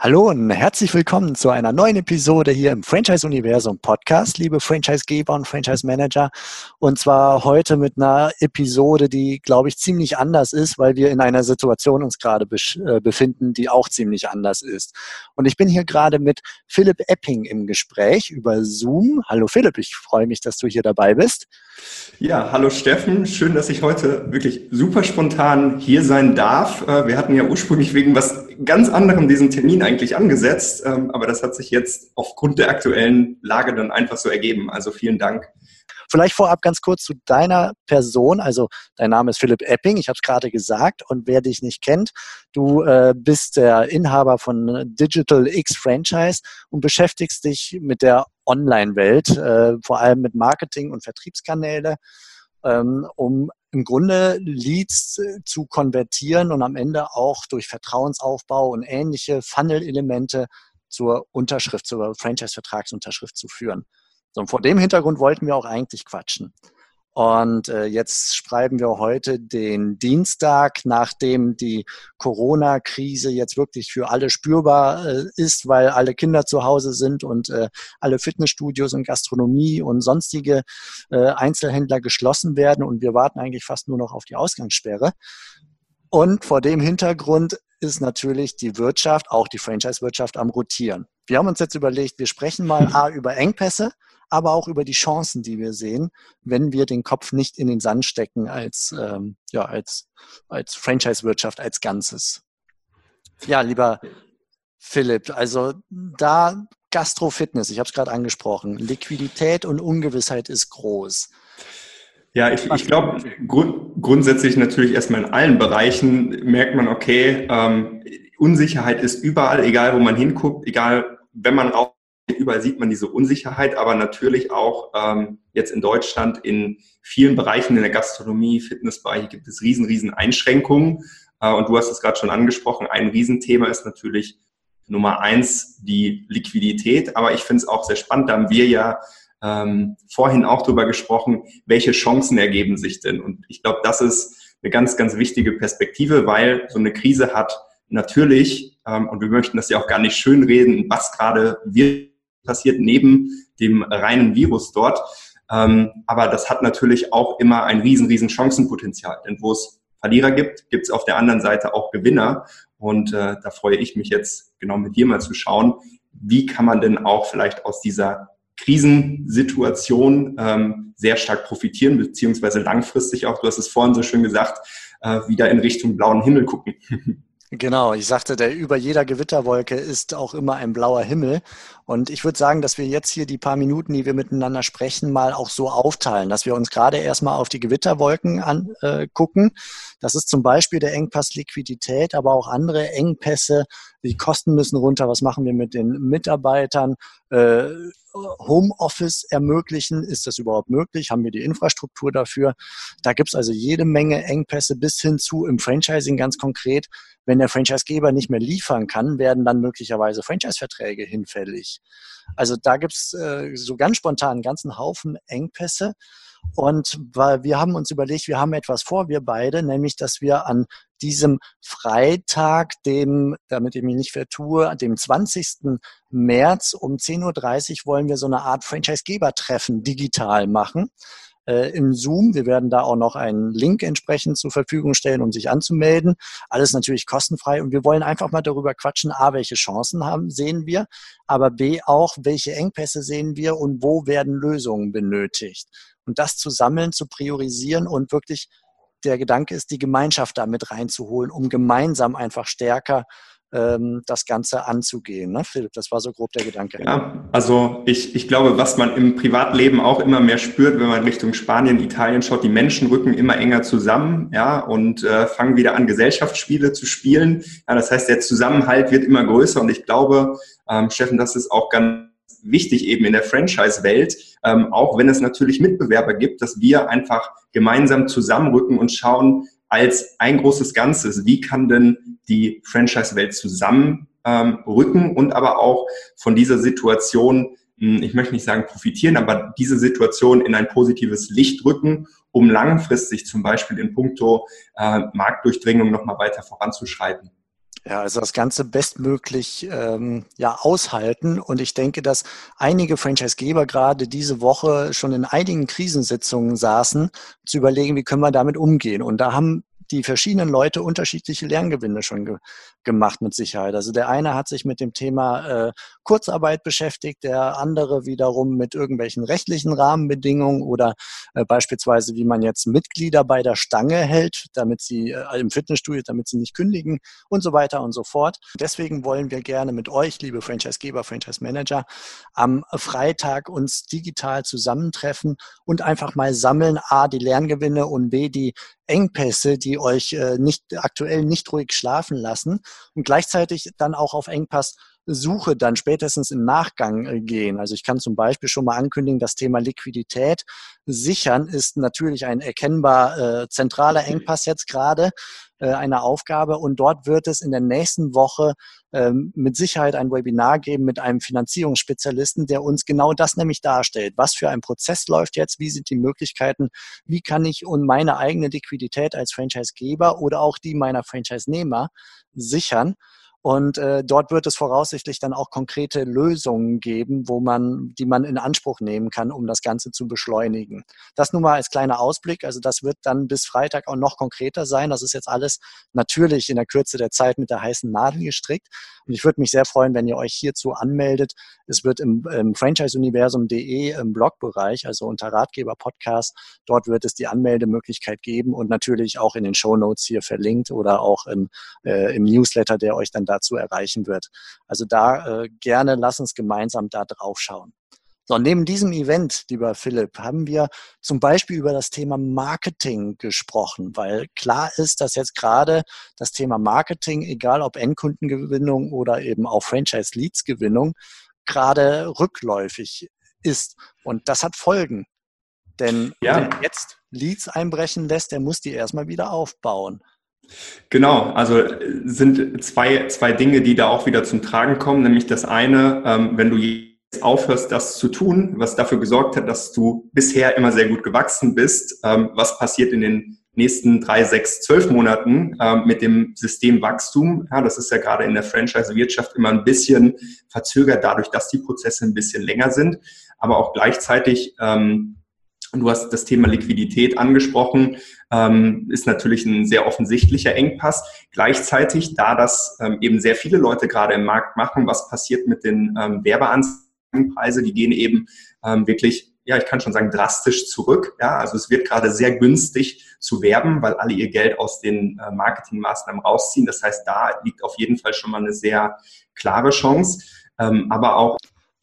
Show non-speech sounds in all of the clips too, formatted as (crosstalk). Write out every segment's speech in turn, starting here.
Hallo und herzlich willkommen zu einer neuen Episode hier im Franchise Universum Podcast, liebe Franchisegeber und Franchise Manager. Und zwar heute mit einer Episode, die, glaube ich, ziemlich anders ist, weil wir in einer Situation uns gerade äh, befinden, die auch ziemlich anders ist. Und ich bin hier gerade mit Philipp Epping im Gespräch über Zoom. Hallo Philipp, ich freue mich, dass du hier dabei bist. Ja, hallo Steffen. Schön, dass ich heute wirklich super spontan hier sein darf. Äh, wir hatten ja ursprünglich wegen was ganz anderem diesen Termin eigentlich angesetzt, ähm, aber das hat sich jetzt aufgrund der aktuellen Lage dann einfach so ergeben. Also vielen Dank. Vielleicht vorab ganz kurz zu deiner Person. Also dein Name ist Philipp Epping, ich habe es gerade gesagt. Und wer dich nicht kennt, du äh, bist der Inhaber von Digital X Franchise und beschäftigst dich mit der Online-Welt, äh, vor allem mit Marketing und Vertriebskanäle, ähm, um im Grunde Leads äh, zu konvertieren und am Ende auch durch Vertrauensaufbau und ähnliche Funnel-Elemente zur Unterschrift, zur Franchise-Vertragsunterschrift zu führen. So, und vor dem Hintergrund wollten wir auch eigentlich quatschen. Und äh, jetzt schreiben wir heute den Dienstag, nachdem die Corona-Krise jetzt wirklich für alle spürbar äh, ist, weil alle Kinder zu Hause sind und äh, alle Fitnessstudios und Gastronomie und sonstige äh, Einzelhändler geschlossen werden. Und wir warten eigentlich fast nur noch auf die Ausgangssperre. Und vor dem Hintergrund ist natürlich die Wirtschaft, auch die Franchise-Wirtschaft am Rotieren. Wir haben uns jetzt überlegt, wir sprechen mal A über Engpässe, aber auch über die Chancen, die wir sehen, wenn wir den Kopf nicht in den Sand stecken als, ähm, ja, als, als Franchise-Wirtschaft als Ganzes. Ja, lieber Philipp, also da Gastro-Fitness, ich habe es gerade angesprochen, Liquidität und Ungewissheit ist groß. Ja, ich, ich glaube, grund, grundsätzlich natürlich erstmal in allen Bereichen merkt man, okay, ähm, Unsicherheit ist überall, egal wo man hinguckt, egal wenn man raus überall sieht man diese Unsicherheit, aber natürlich auch ähm, jetzt in Deutschland in vielen Bereichen in der Gastronomie, Fitnessbereich gibt es riesen, riesen Einschränkungen. Äh, und du hast es gerade schon angesprochen, ein Riesenthema ist natürlich Nummer eins die Liquidität. Aber ich finde es auch sehr spannend, da haben wir ja ähm, vorhin auch drüber gesprochen, welche Chancen ergeben sich denn? Und ich glaube, das ist eine ganz, ganz wichtige Perspektive, weil so eine Krise hat natürlich, ähm, und wir möchten das ja auch gar nicht schönreden, was gerade wird passiert neben dem reinen Virus dort. Ähm, aber das hat natürlich auch immer ein riesen, riesen Chancenpotenzial. Denn wo es Verlierer gibt, gibt es auf der anderen Seite auch Gewinner. Und äh, da freue ich mich jetzt genau mit dir mal zu schauen, wie kann man denn auch vielleicht aus dieser Krisensituation ähm, sehr stark profitieren, beziehungsweise langfristig auch, du hast es vorhin so schön gesagt, äh, wieder in Richtung blauen Himmel gucken. (laughs) Genau, ich sagte, der über jeder Gewitterwolke ist auch immer ein blauer Himmel. Und ich würde sagen, dass wir jetzt hier die paar Minuten, die wir miteinander sprechen, mal auch so aufteilen, dass wir uns gerade erstmal auf die Gewitterwolken angucken. Äh, das ist zum Beispiel der Engpass Liquidität, aber auch andere Engpässe. Die Kosten müssen runter. Was machen wir mit den Mitarbeitern? Äh, Homeoffice ermöglichen. Ist das überhaupt möglich? Haben wir die Infrastruktur dafür? Da gibt es also jede Menge Engpässe bis hin zu im Franchising ganz konkret. Wenn der Franchisegeber nicht mehr liefern kann, werden dann möglicherweise Franchise-Verträge hinfällig. Also da gibt es äh, so ganz spontan einen ganzen Haufen Engpässe. Und weil wir haben uns überlegt, wir haben etwas vor, wir beide, nämlich, dass wir an diesem Freitag, dem, damit ich mich nicht vertue, dem 20. März um 10.30 Uhr wollen wir so eine Art Franchise-Geber-Treffen digital machen äh, im Zoom. Wir werden da auch noch einen Link entsprechend zur Verfügung stellen, um sich anzumelden. Alles natürlich kostenfrei und wir wollen einfach mal darüber quatschen, a, welche Chancen haben, sehen wir, aber b, auch, welche Engpässe sehen wir und wo werden Lösungen benötigt. Und das zu sammeln, zu priorisieren und wirklich der Gedanke ist, die Gemeinschaft da mit reinzuholen, um gemeinsam einfach stärker ähm, das Ganze anzugehen. Ne? Philipp, das war so grob der Gedanke. Ja, also ich, ich glaube, was man im Privatleben auch immer mehr spürt, wenn man Richtung Spanien, Italien schaut, die Menschen rücken immer enger zusammen ja, und äh, fangen wieder an, Gesellschaftsspiele zu spielen. Ja, das heißt, der Zusammenhalt wird immer größer und ich glaube, ähm, Steffen, das ist auch ganz wichtig eben in der Franchise-Welt, ähm, auch wenn es natürlich Mitbewerber gibt, dass wir einfach gemeinsam zusammenrücken und schauen als ein großes Ganzes, wie kann denn die Franchise-Welt zusammenrücken ähm, und aber auch von dieser Situation hm, ich möchte nicht sagen profitieren, aber diese Situation in ein positives Licht rücken, um langfristig zum Beispiel in puncto äh, Marktdurchdringung nochmal weiter voranzuschreiten. Ja, also das Ganze bestmöglich ähm, ja, aushalten. Und ich denke, dass einige Franchisegeber gerade diese Woche schon in einigen Krisensitzungen saßen, zu überlegen, wie können wir damit umgehen. Und da haben die verschiedenen Leute unterschiedliche Lerngewinne schon ge gemacht mit Sicherheit. Also der eine hat sich mit dem Thema äh, Kurzarbeit beschäftigt, der andere wiederum mit irgendwelchen rechtlichen Rahmenbedingungen oder äh, beispielsweise, wie man jetzt Mitglieder bei der Stange hält, damit sie äh, im Fitnessstudio, damit sie nicht kündigen und so weiter und so fort. Deswegen wollen wir gerne mit euch, liebe Franchisegeber, Franchise Manager, am Freitag uns digital zusammentreffen und einfach mal sammeln, a, die Lerngewinne und b, die Engpässe, die euch äh, nicht aktuell nicht ruhig schlafen lassen und gleichzeitig dann auch auf Engpass Suche dann spätestens im Nachgang äh, gehen. Also ich kann zum Beispiel schon mal ankündigen, das Thema Liquidität sichern ist natürlich ein erkennbar äh, zentraler Engpass jetzt gerade äh, eine Aufgabe und dort wird es in der nächsten Woche ähm, mit Sicherheit ein Webinar geben mit einem Finanzierungsspezialisten, der uns genau das nämlich darstellt. Was für ein Prozess läuft jetzt? Wie sind die Möglichkeiten? Wie kann ich und meine eigene Liquidität als Franchisegeber oder auch die meiner Franchise-Nehmer sichern? Und äh, dort wird es voraussichtlich dann auch konkrete Lösungen geben, wo man, die man in Anspruch nehmen kann, um das Ganze zu beschleunigen. Das nun mal als kleiner Ausblick. Also das wird dann bis Freitag auch noch konkreter sein. Das ist jetzt alles natürlich in der Kürze der Zeit mit der heißen Nadel gestrickt. Und ich würde mich sehr freuen, wenn ihr euch hierzu anmeldet. Es wird im, im franchiseuniversum.de im Blogbereich, also unter Ratgeber Podcast, dort wird es die Anmeldemöglichkeit geben und natürlich auch in den Show Notes hier verlinkt oder auch im, äh, im Newsletter, der euch dann dazu erreichen wird. Also da äh, gerne lass uns gemeinsam da drauf schauen. So, neben diesem Event, lieber Philipp, haben wir zum Beispiel über das Thema Marketing gesprochen, weil klar ist, dass jetzt gerade das Thema Marketing, egal ob Endkundengewinnung oder eben auch Franchise-Leads-Gewinnung, gerade rückläufig ist. Und das hat Folgen. Denn ja. wer jetzt Leads einbrechen lässt, der muss die erstmal wieder aufbauen. Genau, also äh, sind zwei, zwei Dinge, die da auch wieder zum Tragen kommen. Nämlich das eine, ähm, wenn du jetzt aufhörst, das zu tun, was dafür gesorgt hat, dass du bisher immer sehr gut gewachsen bist, ähm, was passiert in den nächsten drei, sechs, zwölf Monaten ähm, mit dem Systemwachstum. Ja, das ist ja gerade in der Franchise-Wirtschaft immer ein bisschen verzögert, dadurch, dass die Prozesse ein bisschen länger sind, aber auch gleichzeitig ähm, Du hast das Thema Liquidität angesprochen, ähm, ist natürlich ein sehr offensichtlicher Engpass. Gleichzeitig, da das ähm, eben sehr viele Leute gerade im Markt machen, was passiert mit den ähm, Werbeanzeigenpreise? Die gehen eben ähm, wirklich, ja, ich kann schon sagen, drastisch zurück. Ja, also es wird gerade sehr günstig zu werben, weil alle ihr Geld aus den äh, Marketingmaßnahmen rausziehen. Das heißt, da liegt auf jeden Fall schon mal eine sehr klare Chance. Ähm, aber auch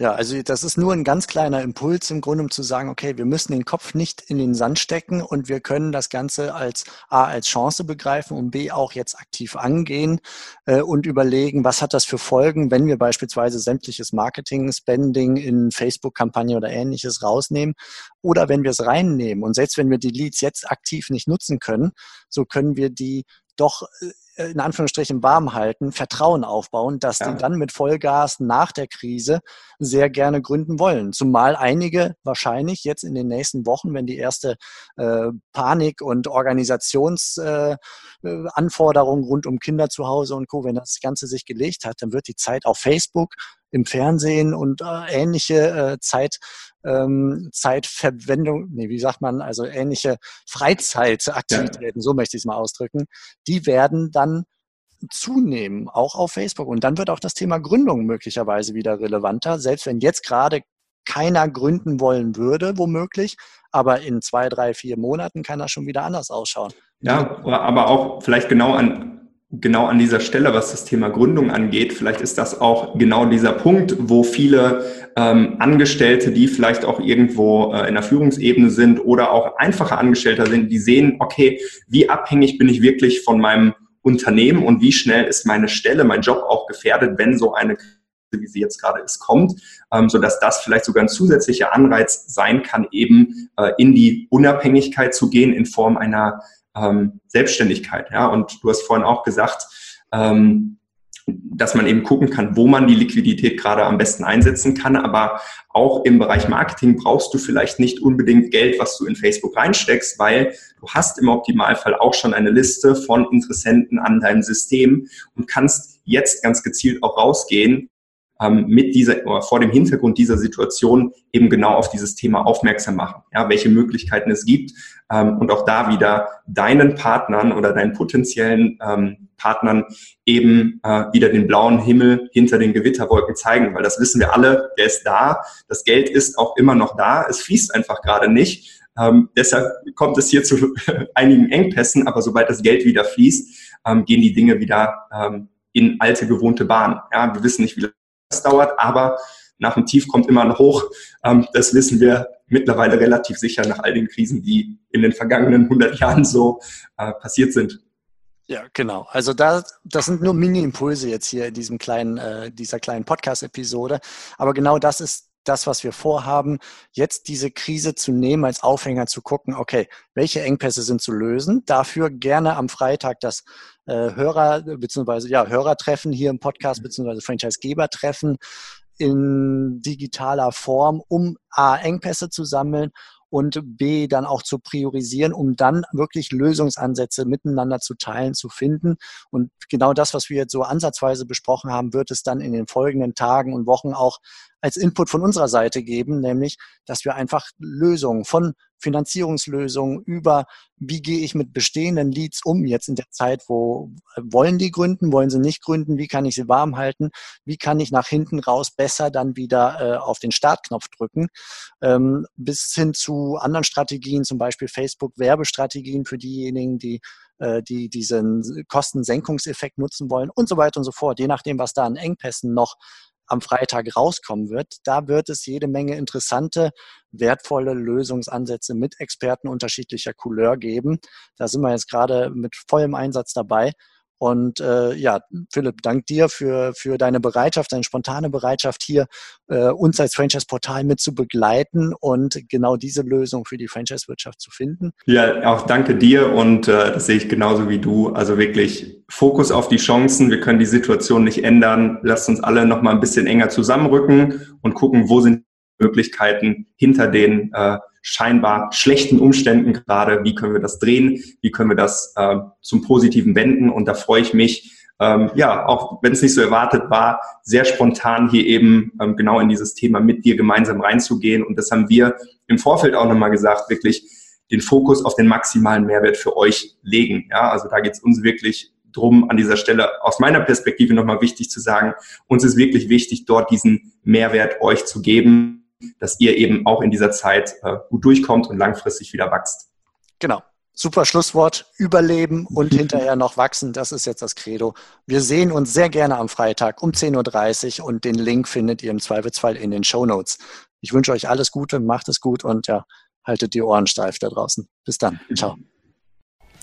ja, also das ist nur ein ganz kleiner Impuls im Grunde, um zu sagen, okay, wir müssen den Kopf nicht in den Sand stecken und wir können das Ganze als A als Chance begreifen und B auch jetzt aktiv angehen äh, und überlegen, was hat das für Folgen, wenn wir beispielsweise sämtliches Marketing-Spending in Facebook-Kampagne oder ähnliches rausnehmen oder wenn wir es reinnehmen. Und selbst wenn wir die Leads jetzt aktiv nicht nutzen können, so können wir die doch äh, in Anführungsstrichen warm halten, Vertrauen aufbauen, dass ja. die dann mit Vollgas nach der Krise sehr gerne gründen wollen. Zumal einige wahrscheinlich jetzt in den nächsten Wochen, wenn die erste äh, Panik und Organisationsanforderungen äh, rund um Kinder zu Hause und Co., wenn das Ganze sich gelegt hat, dann wird die Zeit auf Facebook im Fernsehen und äh, ähnliche äh, Zeit, ähm, Zeitverwendung, nee, wie sagt man, also ähnliche Freizeitaktivitäten, ja. so möchte ich es mal ausdrücken, die werden dann zunehmen, auch auf Facebook. Und dann wird auch das Thema Gründung möglicherweise wieder relevanter, selbst wenn jetzt gerade keiner gründen wollen würde, womöglich, aber in zwei, drei, vier Monaten kann das schon wieder anders ausschauen. Ja, aber auch vielleicht genau an, genau an dieser Stelle, was das Thema Gründung angeht, vielleicht ist das auch genau dieser Punkt, wo viele ähm, Angestellte, die vielleicht auch irgendwo äh, in der Führungsebene sind oder auch einfache Angestellte sind, die sehen, okay, wie abhängig bin ich wirklich von meinem Unternehmen und wie schnell ist meine Stelle, mein Job auch gefährdet, wenn so eine wie sie jetzt gerade ist, kommt, ähm, sodass das vielleicht sogar ein zusätzlicher Anreiz sein kann, eben äh, in die Unabhängigkeit zu gehen in Form einer ähm, Selbstständigkeit. Ja? Und du hast vorhin auch gesagt, ähm, dass man eben gucken kann, wo man die Liquidität gerade am besten einsetzen kann. Aber auch im Bereich Marketing brauchst du vielleicht nicht unbedingt Geld, was du in Facebook reinsteckst, weil du hast im Optimalfall auch schon eine Liste von Interessenten an deinem System und kannst jetzt ganz gezielt auch rausgehen ähm, mit dieser vor dem Hintergrund dieser Situation eben genau auf dieses Thema aufmerksam machen, ja, welche Möglichkeiten es gibt ähm, und auch da wieder deinen Partnern oder deinen potenziellen ähm, Partnern eben äh, wieder den blauen Himmel hinter den Gewitterwolken zeigen, weil das wissen wir alle, der ist da, das Geld ist auch immer noch da, es fließt einfach gerade nicht. Ähm, deshalb kommt es hier zu (laughs) einigen Engpässen, aber sobald das Geld wieder fließt, ähm, gehen die Dinge wieder ähm, in alte gewohnte Bahn. Ja, wir wissen nicht, wie das dauert, aber nach dem Tief kommt immer ein Hoch. Ähm, das wissen wir mittlerweile relativ sicher nach all den Krisen, die in den vergangenen 100 Jahren so äh, passiert sind. Ja, genau. Also da, das sind nur Mini-Impulse jetzt hier in diesem kleinen, äh, dieser kleinen Podcast-Episode. Aber genau das ist das, was wir vorhaben, jetzt diese Krise zu nehmen, als Aufhänger zu gucken, okay, welche Engpässe sind zu lösen? Dafür gerne am Freitag das äh, Hörer, beziehungsweise ja, Hörertreffen hier im Podcast, beziehungsweise Franchise-Geber-Treffen in digitaler Form, um A, Engpässe zu sammeln und B, dann auch zu priorisieren, um dann wirklich Lösungsansätze miteinander zu teilen, zu finden. Und genau das, was wir jetzt so ansatzweise besprochen haben, wird es dann in den folgenden Tagen und Wochen auch als Input von unserer Seite geben, nämlich, dass wir einfach Lösungen von Finanzierungslösungen über, wie gehe ich mit bestehenden Leads um jetzt in der Zeit, wo wollen die gründen, wollen sie nicht gründen, wie kann ich sie warm halten, wie kann ich nach hinten raus besser dann wieder äh, auf den Startknopf drücken, ähm, bis hin zu anderen Strategien, zum Beispiel Facebook-Werbestrategien für diejenigen, die äh, die diesen Kostensenkungseffekt nutzen wollen und so weiter und so fort, je nachdem, was da an Engpässen noch am Freitag rauskommen wird. Da wird es jede Menge interessante, wertvolle Lösungsansätze mit Experten unterschiedlicher Couleur geben. Da sind wir jetzt gerade mit vollem Einsatz dabei. Und äh, ja, Philipp, dank dir für, für deine Bereitschaft, deine spontane Bereitschaft hier, äh, uns als Franchise-Portal mit zu begleiten und genau diese Lösung für die Franchise-Wirtschaft zu finden. Ja, auch danke dir und äh, das sehe ich genauso wie du. Also wirklich Fokus auf die Chancen. Wir können die Situation nicht ändern. Lasst uns alle noch mal ein bisschen enger zusammenrücken und gucken, wo sind Möglichkeiten hinter den äh, scheinbar schlechten Umständen gerade, wie können wir das drehen, wie können wir das äh, zum Positiven wenden. Und da freue ich mich, ähm, ja, auch wenn es nicht so erwartet war, sehr spontan hier eben ähm, genau in dieses Thema mit dir gemeinsam reinzugehen. Und das haben wir im Vorfeld auch nochmal gesagt, wirklich den Fokus auf den maximalen Mehrwert für euch legen. Ja, also da geht es uns wirklich drum, an dieser Stelle aus meiner Perspektive nochmal wichtig zu sagen, uns ist wirklich wichtig, dort diesen Mehrwert euch zu geben dass ihr eben auch in dieser Zeit äh, gut durchkommt und langfristig wieder wächst. Genau. Super Schlusswort. Überleben und hinterher noch wachsen. Das ist jetzt das Credo. Wir sehen uns sehr gerne am Freitag um 10.30 Uhr und den Link findet ihr im Zweifelsfall in den Show Notes. Ich wünsche euch alles Gute, macht es gut und ja, haltet die Ohren steif da draußen. Bis dann. Ciao.